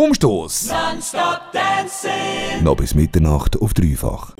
Umstoß. Noch bis Mitternacht auf dreifach.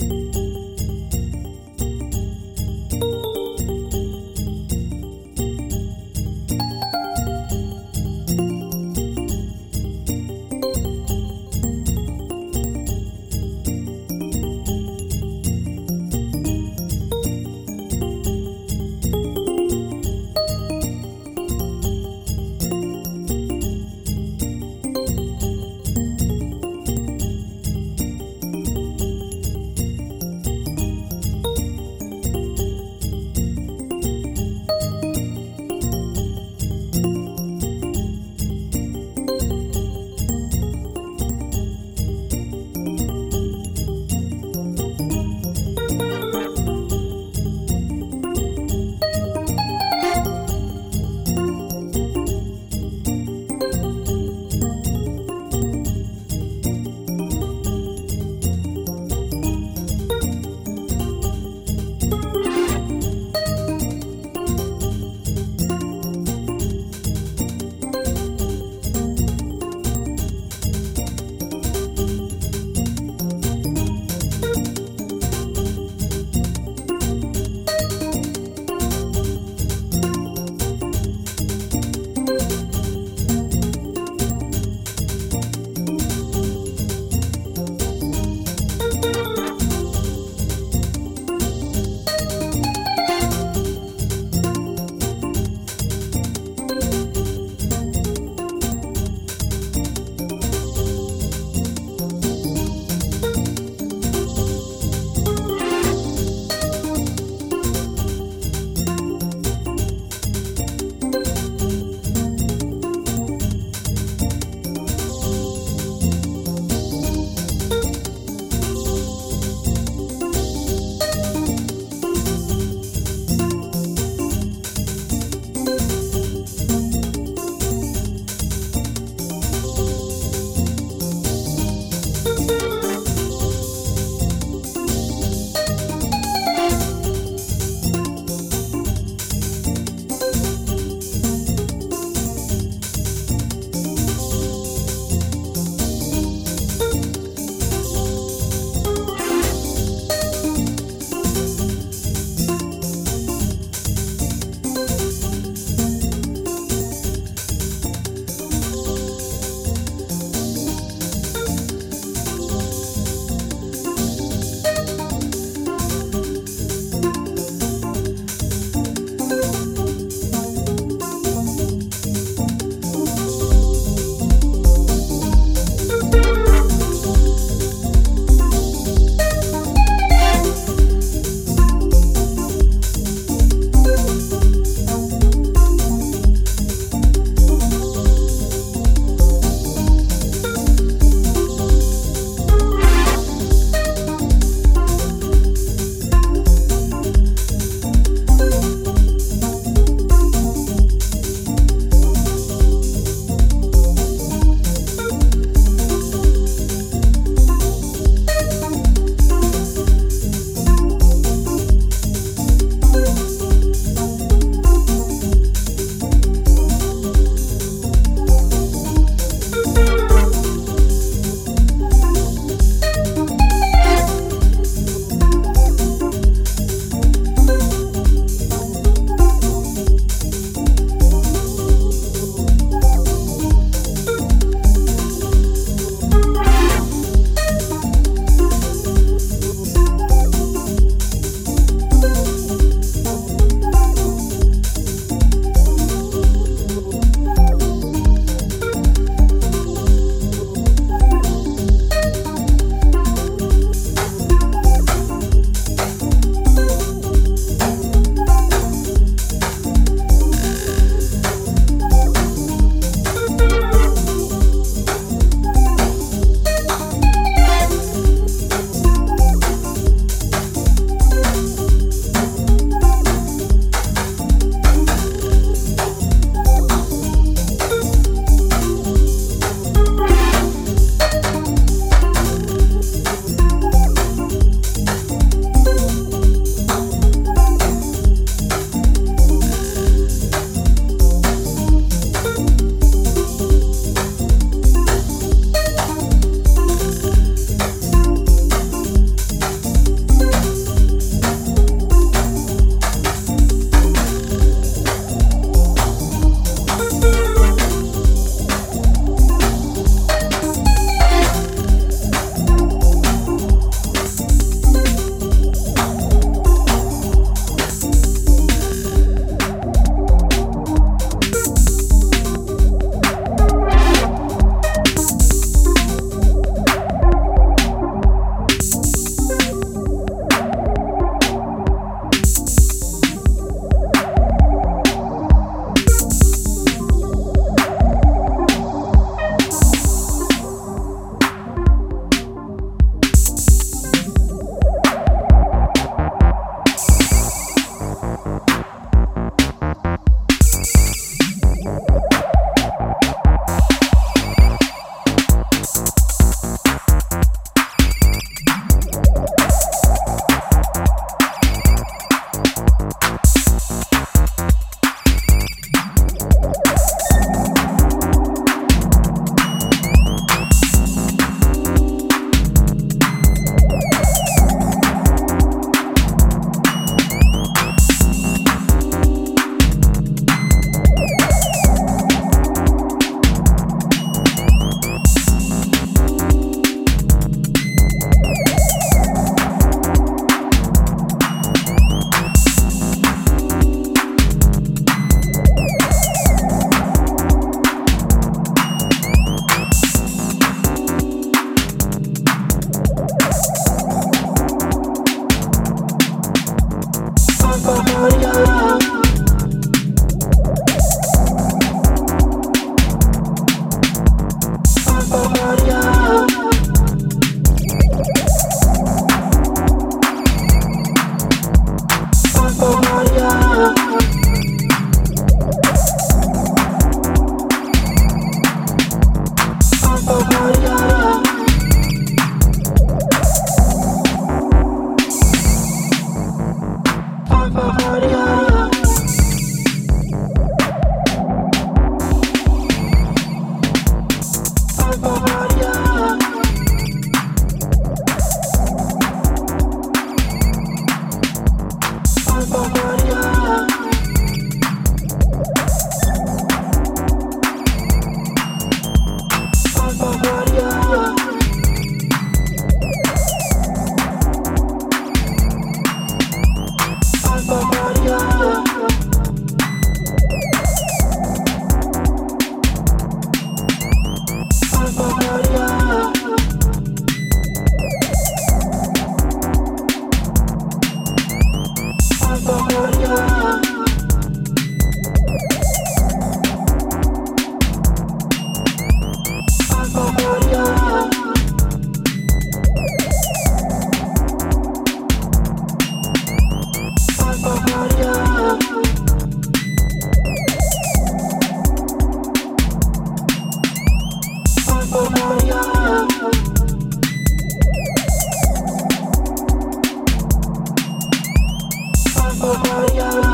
oh, oh, oh.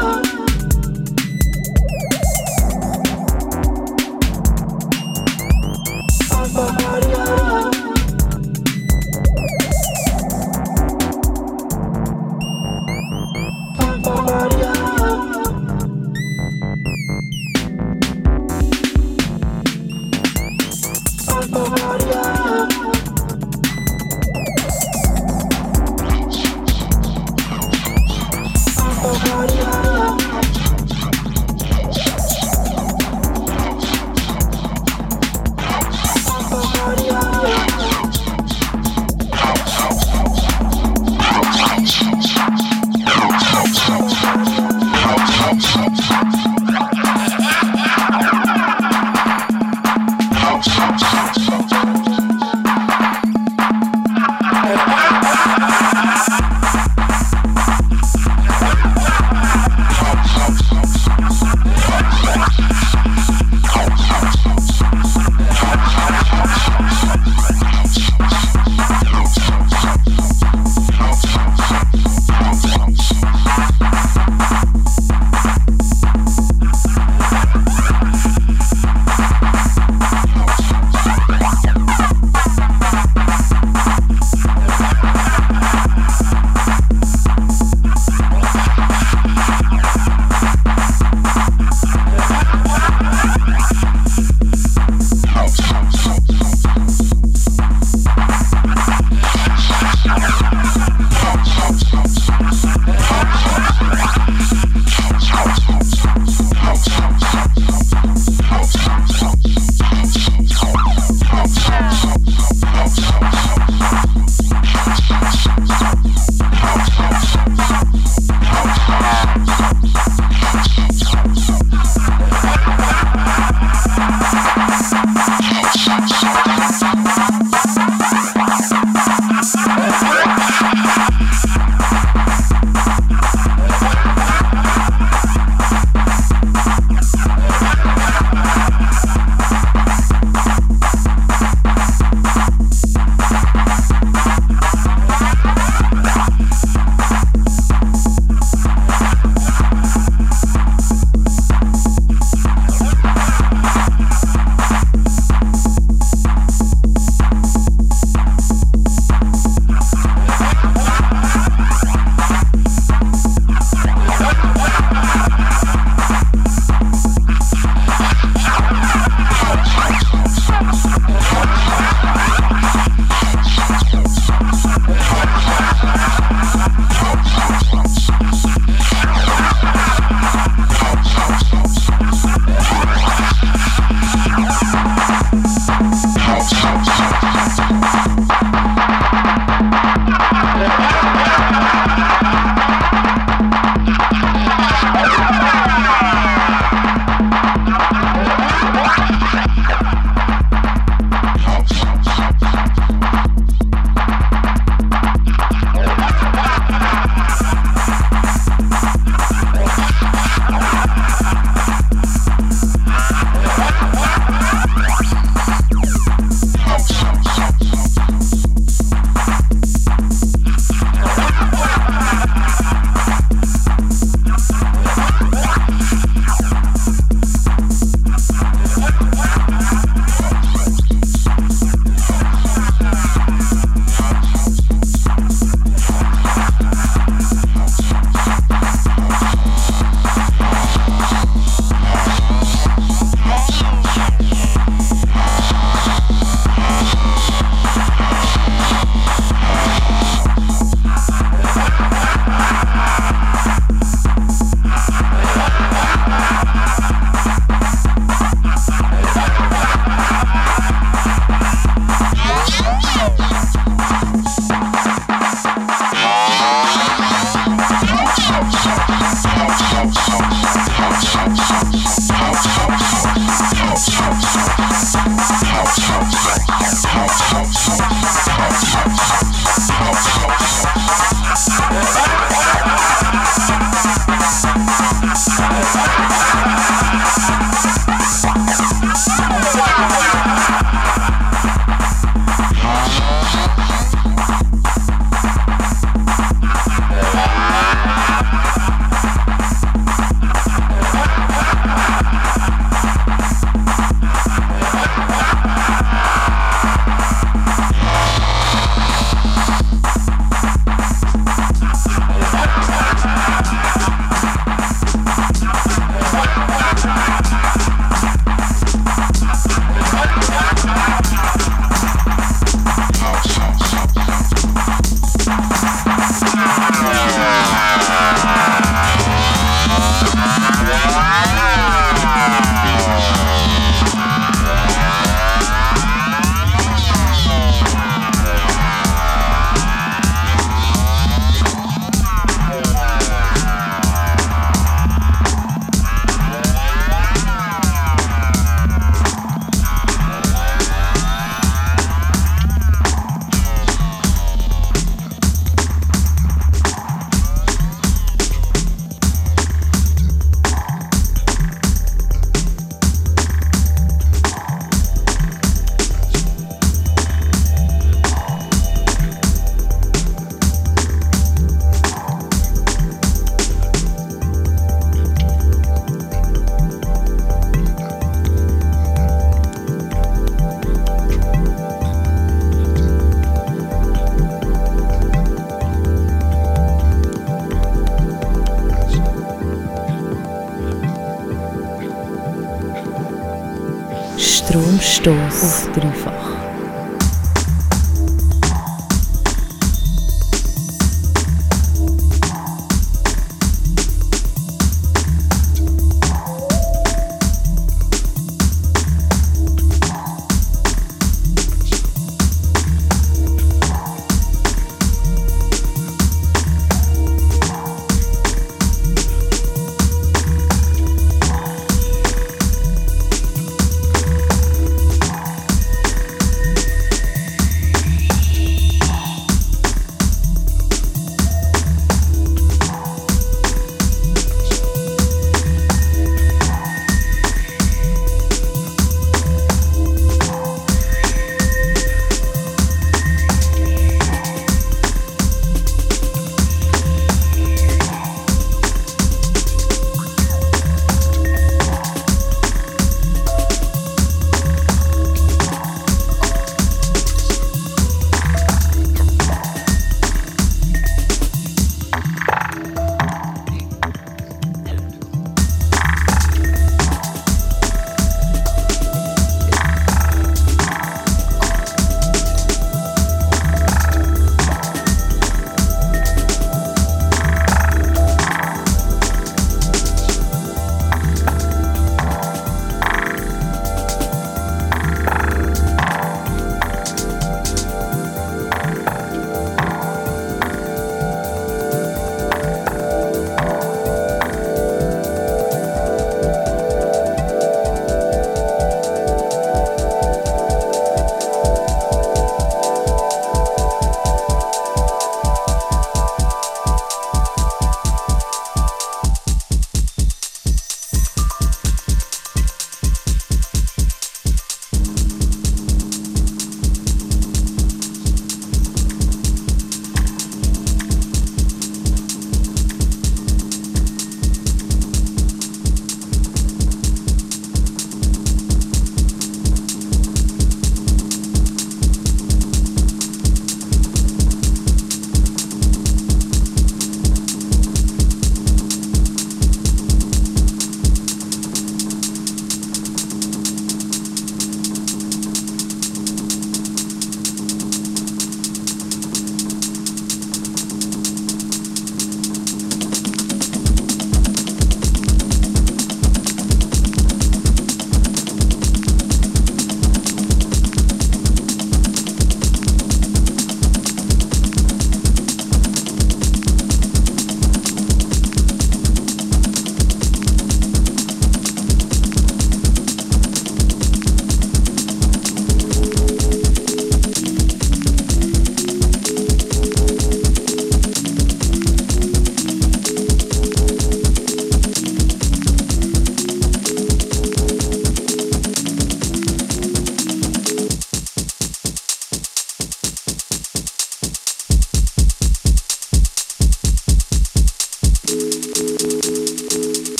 взрыв.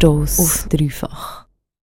Stromstoß auf dreifach.